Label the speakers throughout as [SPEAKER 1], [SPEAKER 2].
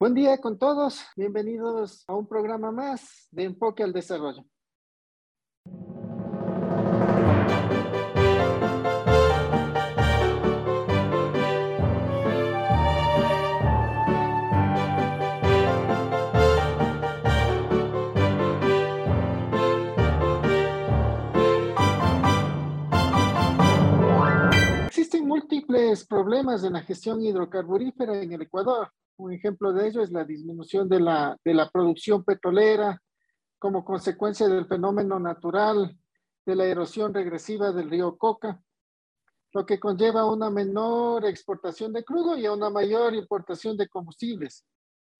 [SPEAKER 1] Buen día con todos. Bienvenidos a un programa más de Enfoque al Desarrollo. múltiples problemas en la gestión hidrocarburífera en el Ecuador. Un ejemplo de ello es la disminución de la, de la producción petrolera como consecuencia del fenómeno natural de la erosión regresiva del río Coca, lo que conlleva una menor exportación de crudo y a una mayor importación de combustibles.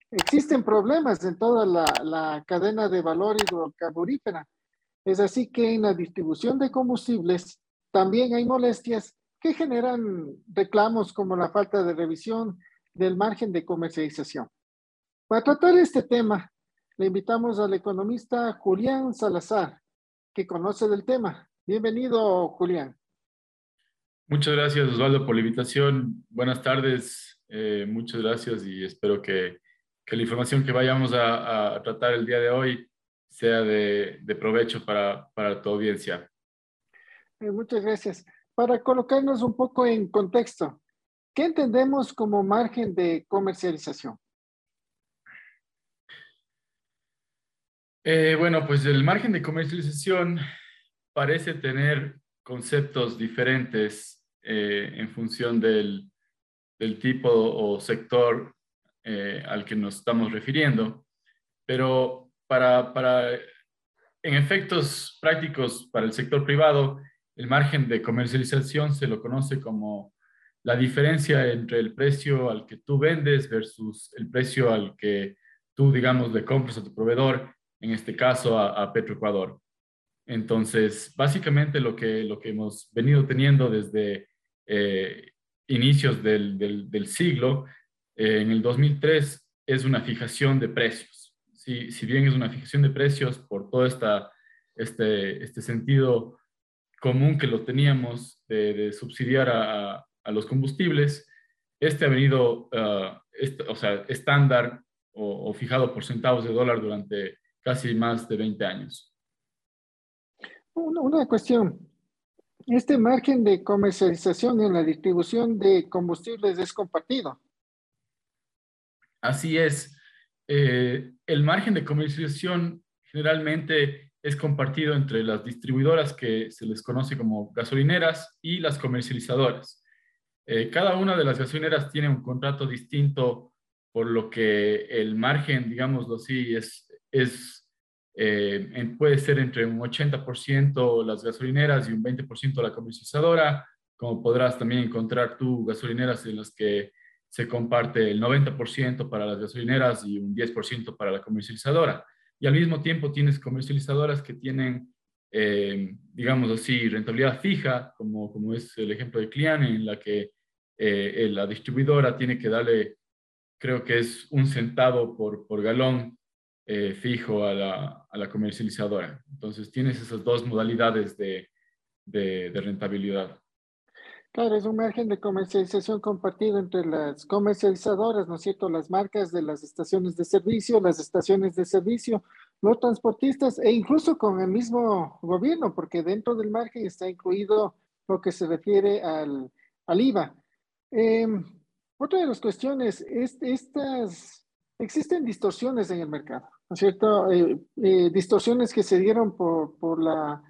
[SPEAKER 1] Existen problemas en toda la, la cadena de valor hidrocarburífera. Es así que en la distribución de combustibles también hay molestias que generan reclamos como la falta de revisión del margen de comercialización. Para tratar este tema, le invitamos al economista Julián Salazar, que conoce del tema. Bienvenido, Julián.
[SPEAKER 2] Muchas gracias, Osvaldo, por la invitación. Buenas tardes, eh, muchas gracias y espero que, que la información que vayamos a, a, tratar el día de hoy sea de, de provecho para, para tu audiencia.
[SPEAKER 1] Eh, muchas gracias para colocarnos un poco en contexto, ¿qué entendemos como margen de comercialización?
[SPEAKER 2] Eh, bueno, pues el margen de comercialización parece tener conceptos diferentes eh, en función del, del, tipo o sector eh, al que nos estamos refiriendo, pero para, para, en efectos prácticos para el sector privado, el margen de comercialización se lo conoce como la diferencia entre el precio al que tú vendes versus el precio al que tú, digamos, le compras a tu proveedor, en este caso a, Petroecuador. Entonces, básicamente lo que, lo que hemos venido teniendo desde eh, inicios del, del, siglo, eh, en el 2003, es una fijación de precios. Si, si bien es una fijación de precios por todo esta, este, este sentido común que lo teníamos de, subsidiar a, los combustibles, este ha venido, uh, o sea, estándar o, fijado por centavos de dólar durante casi más de 20 años.
[SPEAKER 1] Una, una cuestión. Este margen de comercialización en la distribución de combustibles es compartido.
[SPEAKER 2] Así es. Eh, el margen de comercialización generalmente es compartido entre las distribuidoras que se les conoce como gasolineras y las comercializadoras. Eh, cada una de las gasolineras tiene un contrato distinto, por lo que el margen, digámoslo así, es, es, eh, puede ser entre un 80% las gasolineras y un 20% la comercializadora, como podrás también encontrar tú gasolineras en las que se comparte el 90% para las gasolineras y un 10% para la comercializadora. Y al mismo tiempo tienes comercializadoras que tienen, eh, digamos así, rentabilidad fija, como, como es el ejemplo de Clian, en la que eh, la distribuidora tiene que darle, creo que es un centavo por, por galón eh, fijo a la, a la, comercializadora. Entonces tienes esas dos modalidades de, de, de rentabilidad.
[SPEAKER 1] Claro, es un margen de comercialización compartido entre las comercializadoras, ¿no es cierto? Las marcas de las estaciones de servicio, las estaciones de servicio, los transportistas e incluso con el mismo gobierno, porque dentro del margen está incluido lo que se refiere al, al IVA. Em, otra de las cuestiones es estas, existen distorsiones en el mercado, ¿no es cierto? Eh, eh, distorsiones que se dieron por, por la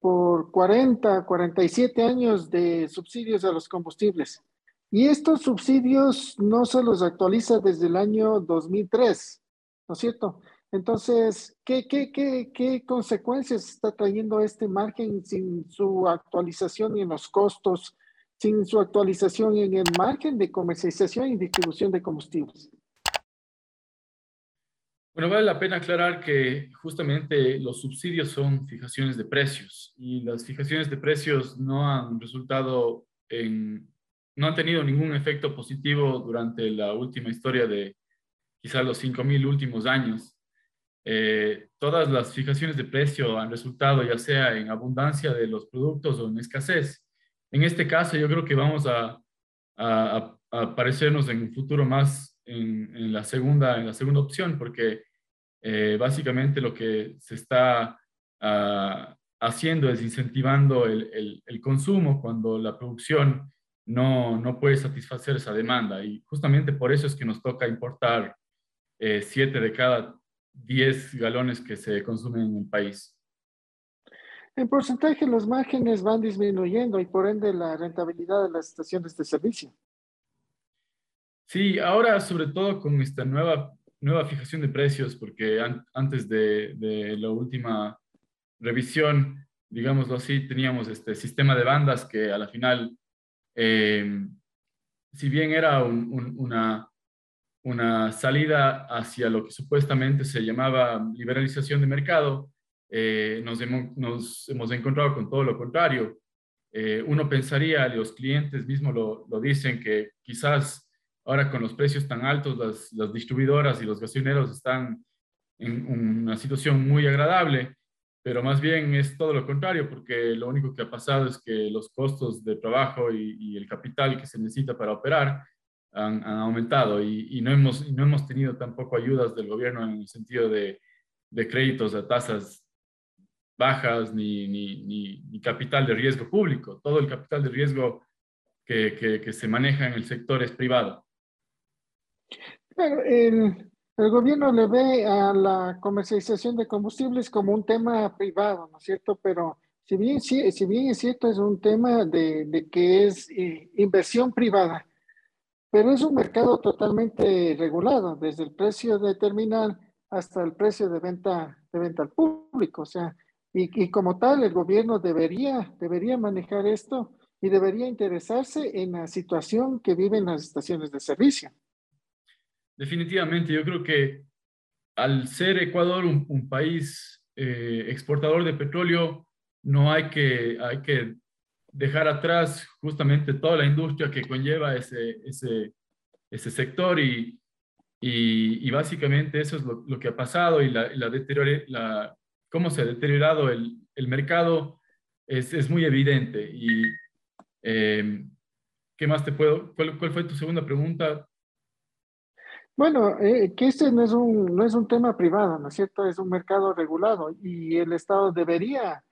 [SPEAKER 1] por 40, 47 años de subsidios a los combustibles. Y estos subsidios no se los actualiza desde el año 2003, ¿no es cierto? Entonces, ¿qué, qué, qué, qué consecuencias está trayendo este margen sin su actualización en los costos, sin su actualización en el margen de comercialización y distribución de combustibles?
[SPEAKER 2] Bueno, vale la pena aclarar que justamente los subsidios son fijaciones de precios y las fijaciones de precios no han resultado en, no han tenido ningún efecto positivo durante la última historia de quizá los 5.000 últimos años. Eh, todas las fijaciones de precio han resultado ya sea en abundancia de los productos o en escasez. En este caso yo creo que vamos a, a, a parecernos en un futuro más en, la, segunda, en la segunda opción, porque eh, básicamente lo que se está ah, haciendo es incentivando el, consumo cuando la producción no, no, puede satisfacer esa demanda. Y justamente por eso es que nos toca importar eh, siete de cada diez galones que se consumen en el país.
[SPEAKER 1] En porcentaje, los márgenes van disminuyendo y por ende la rentabilidad de las estaciones de servicio.
[SPEAKER 2] Sí, ahora sobre todo con esta nueva, nueva fijación de precios, porque antes de, la última revisión, digámoslo así, teníamos este sistema de bandas que a la final, eh, si bien era una, una salida hacia lo que supuestamente se llamaba liberalización de mercado, eh, nos, hemos, nos, hemos, encontrado con todo lo contrario. Eh, uno pensaría, los clientes mismos lo, lo, dicen, que quizás Ahora con los precios tan altos, las, distribuidoras y los gasolineros están en una situación muy agradable, pero más bien es todo lo contrario, porque lo único que ha pasado es que los costos de trabajo y, el capital que se necesita para operar han, aumentado y, no, hemos, no hemos tenido tampoco ayudas del gobierno en el sentido de, créditos a tasas bajas ni, ni, capital de riesgo público. Todo el capital de riesgo que, que se maneja en el sector es privado.
[SPEAKER 1] Pero el, el, gobierno le ve a la comercialización de combustibles como un tema privado, ¿no es cierto? Pero si bien, si, si bien es cierto, es un tema de, de que es eh, inversión privada, pero es un mercado totalmente regulado, desde el precio de terminal hasta el precio de venta, de venta al público. O sea, y, y como tal, el gobierno debería, debería manejar esto y debería interesarse en la situación que viven las estaciones de servicio.
[SPEAKER 2] Definitivamente, yo creo que al ser Ecuador un, país eh, exportador de petróleo, no hay que, hay que dejar atrás justamente toda la industria que conlleva ese, ese, ese sector y, y, básicamente eso es lo, lo, que ha pasado y la, la, la cómo se ha deteriorado el, el mercado es, es, muy evidente. Y, eh, ¿Qué más te puedo? ¿Cuál, ¿Cuál fue tu segunda pregunta?
[SPEAKER 1] Bueno, eh, que este no es, un, no es un tema privado, ¿no es cierto? Es un mercado regulado y el Estado debería,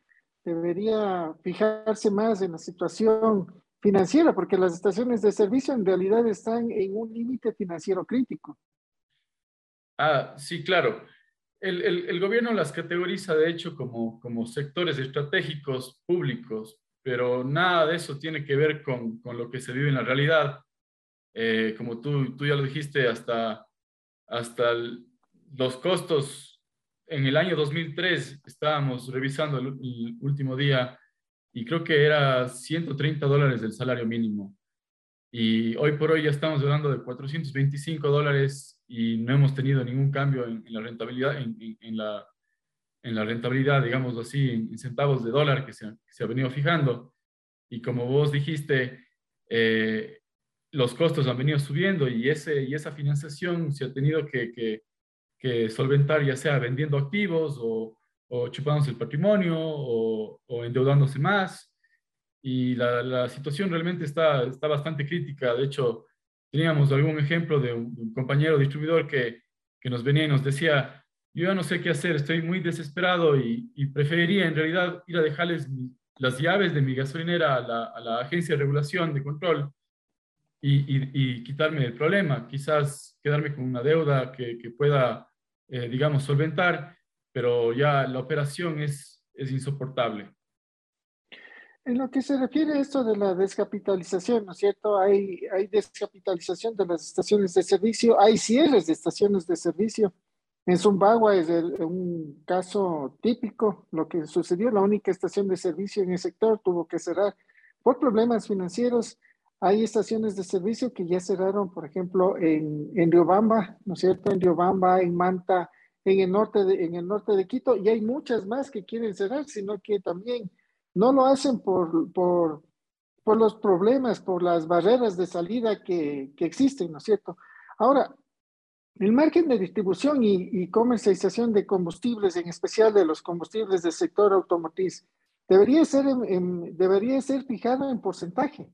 [SPEAKER 1] debería fijarse más en la situación financiera, porque las estaciones de servicio en realidad están en un límite financiero crítico.
[SPEAKER 2] Ah, sí, claro. El, el, el, gobierno las categoriza, de hecho, como, sectores estratégicos públicos, pero nada de eso tiene que ver con, lo que se vive en la realidad. Eh, como tú, tú ya lo dijiste, hasta, los costos en el año 2003 estábamos revisando el, último día y creo que era 130 dólares del salario mínimo. Y hoy por hoy ya estamos hablando de 425 dólares y no hemos tenido ningún cambio en, la rentabilidad, en, la, en la rentabilidad, digamos así, en, centavos de dólar que se, ha venido fijando. Y como vos dijiste, eh, los costos han venido subiendo y, ese, y esa financiación se ha tenido que, que, solventar ya sea vendiendo activos o, o chupándose el patrimonio o endeudándose más. Y la, la, situación realmente está, está bastante crítica. De hecho, teníamos algún ejemplo de un, compañero distribuidor que, que, nos venía y nos decía, yo ya no sé qué hacer, estoy muy desesperado y, y preferiría en realidad ir a dejarles las llaves de mi gasolinera a la, a la agencia de regulación de control y, quitarme el problema, quizás quedarme con una deuda que, pueda, eh, digamos, solventar, pero ya la operación es, es insoportable.
[SPEAKER 1] En lo que se refiere a esto de la descapitalización, ¿no es cierto? Hay, hay descapitalización de las estaciones de servicio, hay cierres de estaciones de servicio. En Zumbagua es un caso típico, lo que sucedió, la única estación de servicio en el sector tuvo que cerrar por problemas financieros hay estaciones de servicio que ya cerraron, por ejemplo, en, en Riobamba, ¿no es cierto? En Riobamba, en Manta, en el, norte de, en el norte de Quito, y hay muchas más que quieren cerrar, sino que también no lo hacen por, por, los problemas, por las barreras de salida que, existen, ¿no es cierto? Ahora, el margen de distribución y, y, comercialización de combustibles, en especial de los combustibles del sector automotriz, debería ser, debería ser fijado en porcentaje.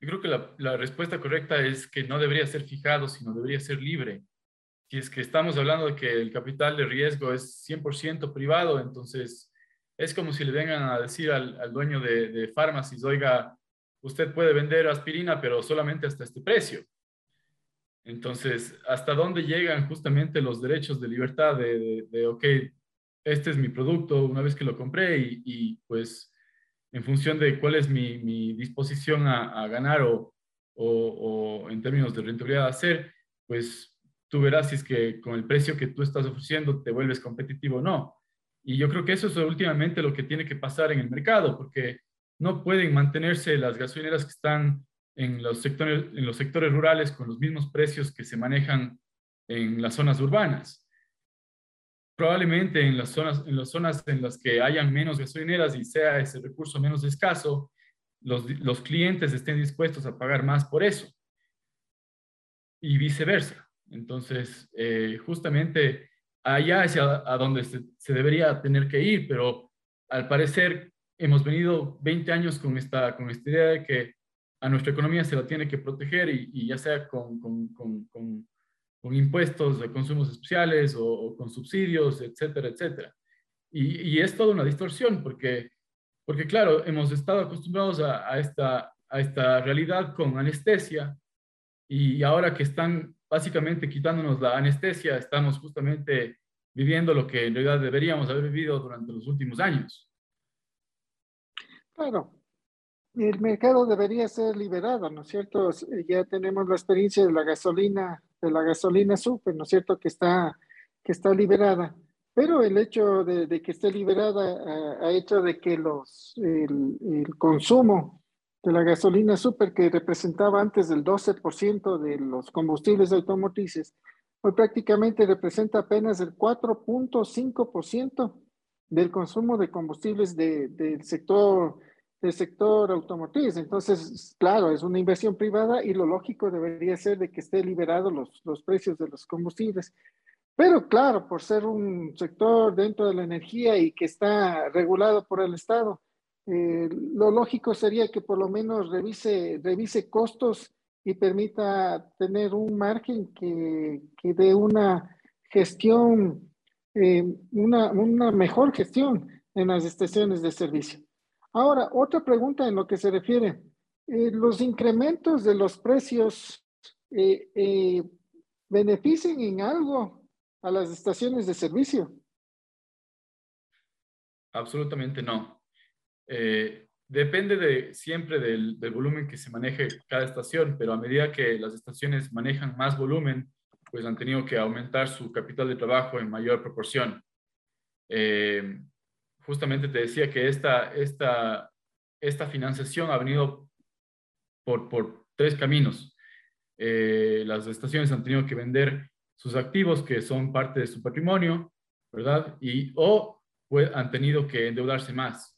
[SPEAKER 2] Yo creo que la, la, respuesta correcta es que no debería ser fijado, sino debería ser libre. Si es que estamos hablando de que el capital de riesgo es 100% privado, entonces es como si le vengan a decir al, dueño de, de oiga, usted puede vender aspirina, pero solamente hasta este precio. Entonces, ¿hasta dónde llegan justamente los derechos de libertad de, de, ok, este es mi producto una vez que lo compré y, pues en función de cuál es mi, disposición a, ganar o, o, o, en términos de rentabilidad a hacer, pues tú verás si es que con el precio que tú estás ofreciendo te vuelves competitivo o no. Y yo creo que eso es últimamente lo que tiene que pasar en el mercado, porque no pueden mantenerse las gasolineras que están en los sectores, en los sectores rurales con los mismos precios que se manejan en las zonas urbanas. Probablemente en las zonas en, las zonas en las que hayan menos gasolineras y sea ese recurso menos escaso, los, los clientes estén dispuestos a pagar más por eso. Y viceversa. Entonces, eh, justamente allá es a, donde se, debería tener que ir, pero al parecer hemos venido 20 años con esta, con esta idea de que a nuestra economía se la tiene que proteger y, y ya sea con, con, con, con, impuestos de consumos especiales o, con subsidios, etcétera, etcétera. Y, y, es toda una distorsión porque, porque claro, hemos estado acostumbrados a, esta, a esta realidad con anestesia y ahora que están básicamente quitándonos la anestesia, estamos justamente viviendo lo que en realidad deberíamos haber vivido durante los últimos años.
[SPEAKER 1] Claro, el mercado debería ser liberado, ¿no es cierto? Ya tenemos la experiencia de la gasolina, de la gasolina super, ¿no es cierto? Que está, que está liberada. Pero el hecho de, de que esté liberada ha, ha, hecho de que los, el, el consumo de la gasolina super que representaba antes del 12% de los combustibles automotrices, hoy prácticamente representa apenas el 4.5% del consumo de combustibles de, del sector del sector automotriz. Entonces, claro, es una inversión privada y lo lógico debería ser de que esté liberado los, los precios de los combustibles. Pero claro, por ser un sector dentro de la energía y que está regulado por el Estado, eh, lo lógico sería que por lo menos revise, revise costos y permita tener un margen que, que dé una gestión, eh, una, una mejor gestión en las estaciones de servicio. Ahora, otra pregunta en lo que se refiere, eh, los incrementos de los precios benefician en algo a las estaciones de servicio.
[SPEAKER 2] Absolutamente no. Eh, depende de, siempre del, volumen que se maneje cada estación, pero a medida que las estaciones manejan más volumen, pues han tenido que aumentar su capital de trabajo en mayor proporción. Eh, justamente te decía que esta, financiación ha venido por, por tres caminos. Eh, las estaciones han tenido que vender sus activos, que son parte de su patrimonio, ¿verdad? Y o pues, han tenido que endeudarse más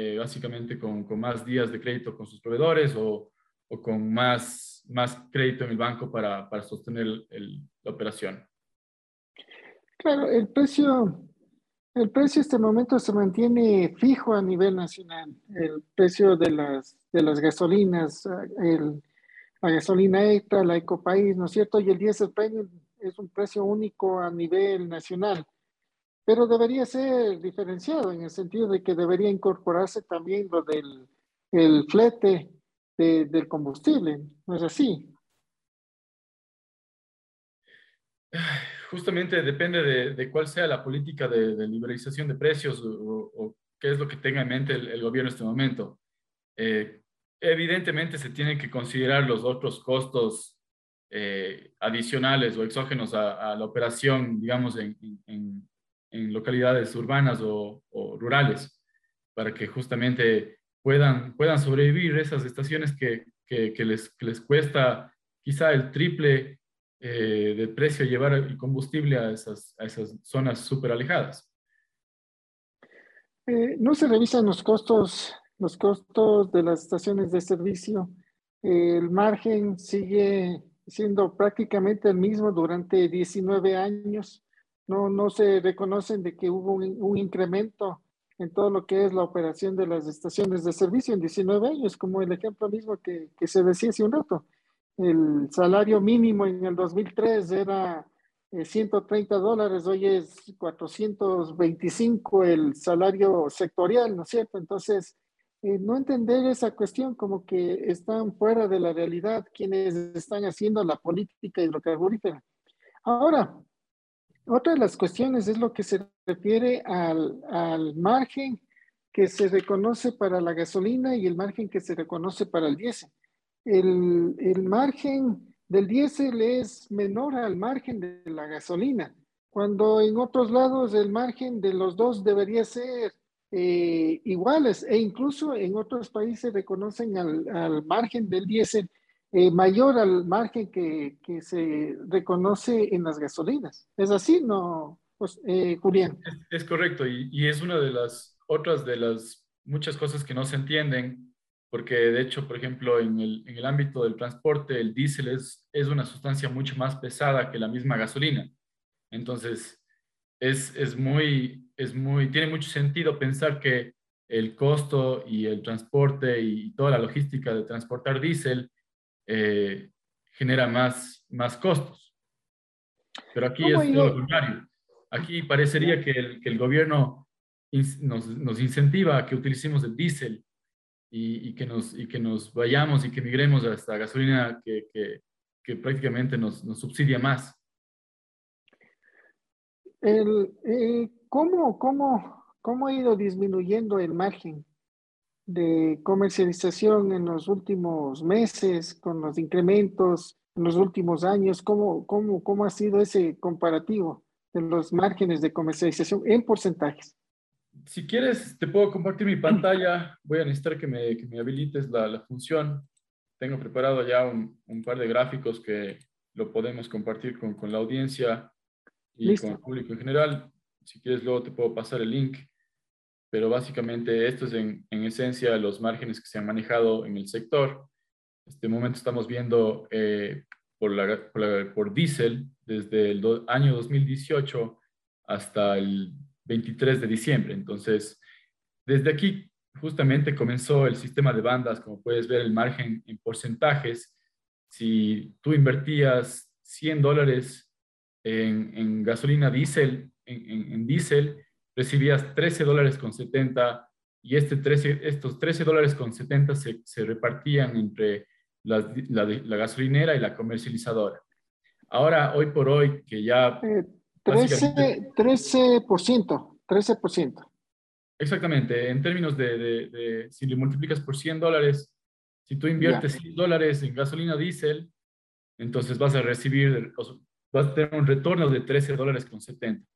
[SPEAKER 2] eh, básicamente con, con, más días de crédito con sus proveedores o, o con más, más crédito en el banco para, para sostener el, el, la operación.
[SPEAKER 1] Claro, el precio, el precio este momento se mantiene fijo a nivel nacional. El precio de las, de las gasolinas, el, la gasolina extra, la Ecopaís, ¿no es cierto? Y el diésel premium es un precio único a nivel nacional pero debería ser diferenciado en el sentido de que debería incorporarse también lo del el flete de, del combustible, ¿no es así?
[SPEAKER 2] Justamente depende de, de cuál sea la política de, de liberalización de precios o, o, qué es lo que tenga en mente el, el gobierno en este momento. Eh, evidentemente se tienen que considerar los otros costos eh, adicionales o exógenos a, a, la operación, digamos, en, en, en localidades urbanas o, o, rurales, para que justamente puedan, puedan sobrevivir esas estaciones que, que, que, les, que les cuesta quizá el triple eh, de precio llevar el combustible a esas, a esas zonas súper alejadas.
[SPEAKER 1] Eh, no se revisan los costos, los costos de las estaciones de servicio. el margen sigue siendo prácticamente el mismo durante 19 años no, no se reconocen de que hubo un, incremento en todo lo que es la operación de las estaciones de servicio en 19 años, como el ejemplo mismo que, que se decía hace un rato. El salario mínimo en el 2003 era 130 eh, dólares, hoy es 425 el salario sectorial, ¿no es cierto? Entonces, eh, no entender esa cuestión como que están fuera de la realidad quienes están haciendo la política hidrocarburífera. Ahora, otra de las cuestiones es lo que se refiere al, al margen que se reconoce para la gasolina y el margen que se reconoce para el diésel. El, el margen del diésel es menor al margen de la gasolina, cuando en otros lados el margen de los dos debería ser eh, iguales e incluso en otros países reconocen al, al margen del diésel eh, mayor al margen que, que, se reconoce en las gasolinas. ¿Es así, no, pues, eh, Julián?
[SPEAKER 2] Es, correcto y, y, es una de las otras de las muchas cosas que no se entienden, porque de hecho, por ejemplo, en el, en el ámbito del transporte, el diésel es, es una sustancia mucho más pesada que la misma gasolina. Entonces, es, es muy, es muy, tiene mucho sentido pensar que el costo y el transporte y toda la logística de transportar diésel eh, genera más, más costos. Pero aquí es todo lo contrario. Aquí parecería que el, que el gobierno nos, nos, incentiva a que utilicemos el diésel y, y, que nos, y que nos vayamos y que migremos a esta gasolina que, que, que prácticamente nos, nos, subsidia más.
[SPEAKER 1] El, eh, ¿cómo, cómo, ¿Cómo ha ido disminuyendo el margen de comercialización en los últimos meses, con los incrementos en los últimos años? ¿Cómo, cómo, cómo ha sido ese comparativo de los márgenes de comercialización en porcentajes?
[SPEAKER 2] Si quieres, te puedo compartir mi pantalla. Voy a necesitar que me, que me habilites la, la, función. Tengo preparado ya un, un, par de gráficos que lo podemos compartir con, con la audiencia y con el público en general. Si quieres, luego te puedo pasar el link pero básicamente esto es en, en, esencia los márgenes que se han manejado en el sector. Este momento estamos viendo eh, por, la, por, por, diésel desde el año 2018 hasta el 23 de diciembre. Entonces, desde aquí justamente comenzó el sistema de bandas, como puedes ver el margen en porcentajes. Si tú invertías 100 dólares en, en gasolina diésel, en, en, en diésel, recibías 13 dólares con 70 y este 13, estos 13 dólares con 70 se, se repartían entre la, la, la, gasolinera y la comercializadora. Ahora, hoy por hoy, que ya...
[SPEAKER 1] Eh, 13%, 13%, 13%.
[SPEAKER 2] Exactamente, en términos de, de, de, si le multiplicas por 100 dólares, si tú inviertes yeah. 100 dólares en gasolina diésel, entonces vas a recibir, vas a tener un retorno de 13 dólares con 70.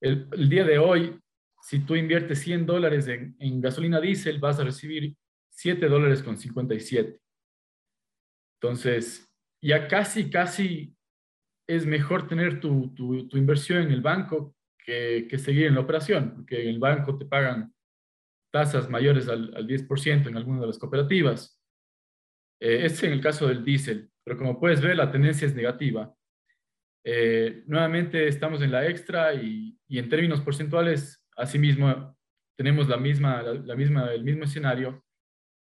[SPEAKER 2] El, el, día de hoy, si tú inviertes 100 dólares en, en gasolina diésel, vas a recibir 7 dólares con 57. Entonces, ya casi, casi es mejor tener tu, tu, tu inversión en el banco que, que, seguir en la operación, porque en el banco te pagan tasas mayores al, al 10% en algunas de las cooperativas. Eh, este es en el caso del diésel, pero como puedes ver, la tendencia es negativa. Eh, nuevamente estamos en la extra y, y en términos porcentuales Asimismo, tenemos la misma, la, misma, el mismo escenario.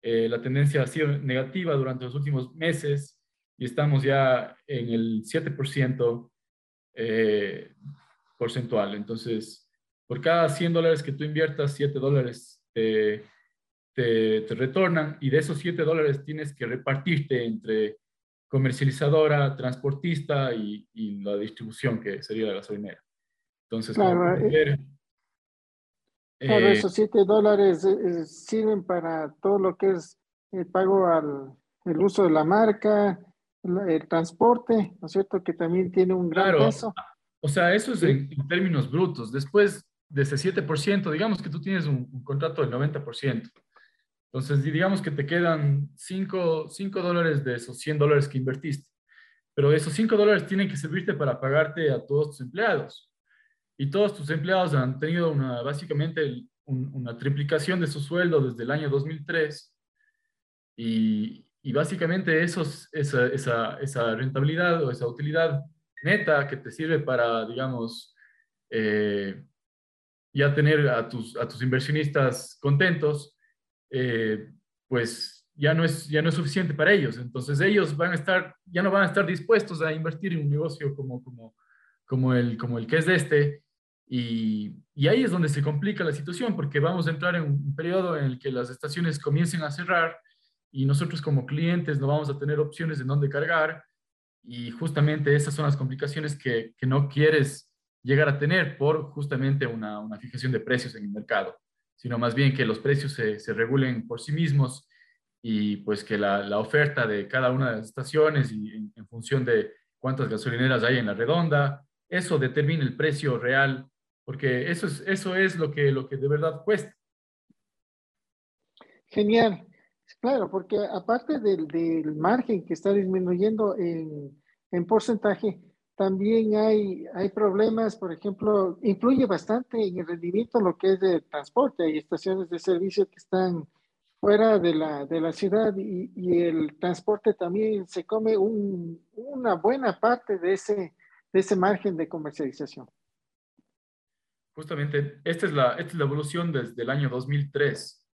[SPEAKER 2] Eh, la tendencia ha sido negativa durante los últimos meses y estamos ya en el 7% eh, porcentual. Entonces, por cada 100 dólares que tú inviertas, 7 dólares te, te, te, retornan y de esos 7 dólares tienes que repartirte entre comercializadora, transportista y, y la distribución, que sería la gasolinera. Entonces, claro,
[SPEAKER 1] ver, Claro, eh, esos 7 dólares eh, sirven para todo lo que es el pago al el uso de la marca, el, el transporte, ¿no es cierto? Que también tiene un gran
[SPEAKER 2] claro.
[SPEAKER 1] peso.
[SPEAKER 2] O sea, eso es ¿Sí? en, en, términos brutos. Después de ese 7%, digamos que tú tienes un, un contrato del 90%. Entonces, digamos que te quedan 5, 5 dólares de esos 100 dólares que invertiste. Pero esos 5 dólares tienen que servirte para pagarte a todos tus empleados y todos tus empleados han tenido una, básicamente un, una triplicación de su sueldo desde el año 2003 y, básicamente esa, rentabilidad o esa utilidad neta que te sirve para, digamos, eh, ya tener a tus, a tus inversionistas contentos, eh, pues ya no, es, ya no es suficiente para ellos. Entonces ellos van a estar, ya no van a estar dispuestos a invertir en un negocio como, como, como, el, como el que es de este. Y, y ahí es donde se complica la situación, porque vamos a entrar en un periodo en el que las estaciones comiencen a cerrar y nosotros como clientes no vamos a tener opciones de dónde cargar. Y justamente esas son las complicaciones que, que no quieres llegar a tener por justamente una, una, fijación de precios en el mercado, sino más bien que los precios se, se regulen por sí mismos y pues que la, la, oferta de cada una de las estaciones y en, en, función de cuántas gasolineras hay en la redonda, eso determina el precio real, porque eso es, eso es lo, que, lo que de verdad cuesta.
[SPEAKER 1] Genial. Claro, porque aparte del, del margen que está disminuyendo en, en porcentaje, también hay, hay problemas, por ejemplo, influye bastante en el rendimiento lo que es el transporte. Hay estaciones de servicio que están fuera de la, de la ciudad y, y el transporte también se come un, una buena parte de ese, de ese margen de comercialización.
[SPEAKER 2] Justamente, esta es, la, esta es la evolución desde el año 2003.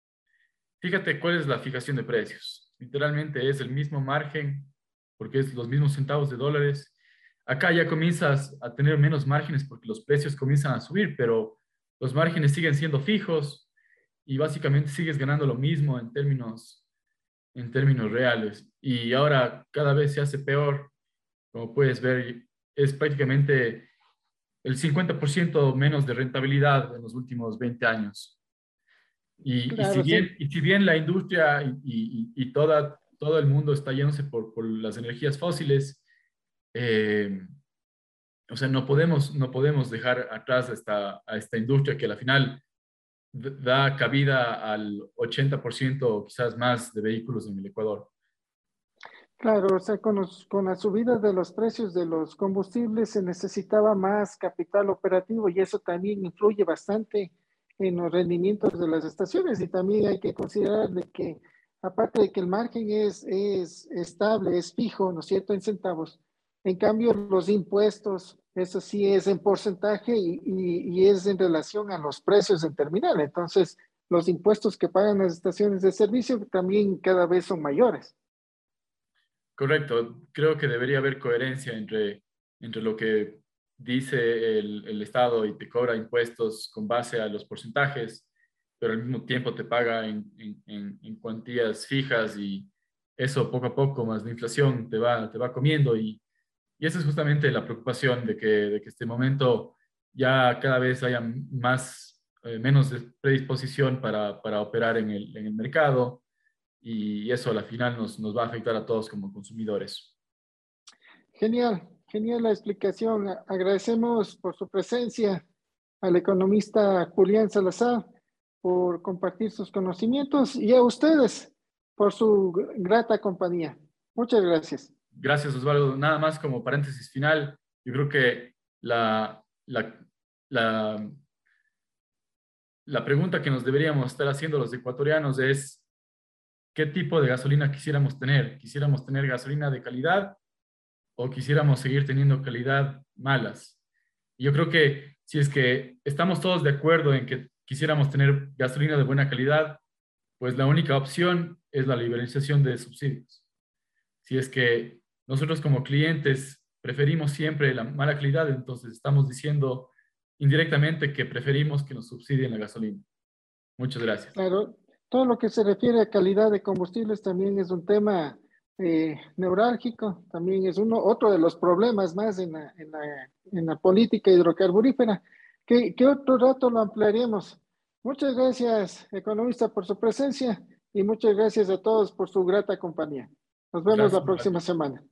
[SPEAKER 2] Fíjate cuál es la fijación de precios. Literalmente es el mismo margen, porque es los mismos centavos de dólares Acá ya comienzas a tener menos márgenes porque los precios comienzan a subir, pero los márgenes siguen siendo fijos y básicamente sigues ganando lo mismo en términos, en términos reales. Y ahora cada vez se hace peor. Como puedes ver, es prácticamente el 50% menos de rentabilidad en los últimos 20 años. Y, claro, y, si, bien, sí. y si, bien, la industria y, y, toda, todo el mundo está yéndose por, por las energías fósiles, eh, o sea, no podemos, no podemos dejar atrás a esta, a esta industria que al final da cabida al 80% o quizás más de vehículos en el Ecuador.
[SPEAKER 1] Claro, o sea, con, los, con la subida de los precios de los combustibles se necesitaba más capital operativo y eso también influye bastante en los rendimientos de las estaciones y también hay que considerar de que aparte de que el margen es, es estable, es fijo, ¿no es cierto?, en centavos, en cambio, los impuestos, eso sí es en porcentaje y, y, y, es en relación a los precios en terminal. Entonces, los impuestos que pagan las estaciones de servicio también cada vez son mayores.
[SPEAKER 2] Correcto. Creo que debería haber coherencia entre, entre lo que dice el, el Estado y te cobra impuestos con base a los porcentajes, pero al mismo tiempo te paga en, en, en cuantías fijas y eso poco a poco más la inflación te va, te va comiendo y y esa es justamente la preocupación de que, de que este momento ya cada vez haya más, eh, menos predisposición para, para operar en el, en el, mercado y eso a la final nos, nos va a afectar a todos como consumidores.
[SPEAKER 1] Genial, genial la explicación. Agradecemos por su presencia al economista Julián Salazar por compartir sus conocimientos y a ustedes por su grata compañía. Muchas gracias.
[SPEAKER 2] Gracias, Osvaldo. Nada más como paréntesis final, yo creo que la, la, la, la pregunta que nos deberíamos estar haciendo los ecuatorianos es, ¿qué tipo de gasolina quisiéramos tener? ¿Quisiéramos tener gasolina de calidad o quisiéramos seguir teniendo calidad malas? Yo creo que si es que estamos todos de acuerdo en que quisiéramos tener gasolina de buena calidad, pues la única opción es la liberalización de subsidios. Si es que nosotros como clientes preferimos siempre la mala calidad, entonces estamos diciendo indirectamente que preferimos que nos subsidien la gasolina. Muchas gracias.
[SPEAKER 1] Claro, todo lo que se refiere a calidad de combustibles también es un tema eh, neurálgico, también es uno, otro de los problemas más en la, en la, en la política hidrocarburífera, que, otro rato lo ampliaremos. Muchas gracias, economista, por su presencia y muchas gracias a todos por su grata compañía. Nos vemos gracias, la próxima semana.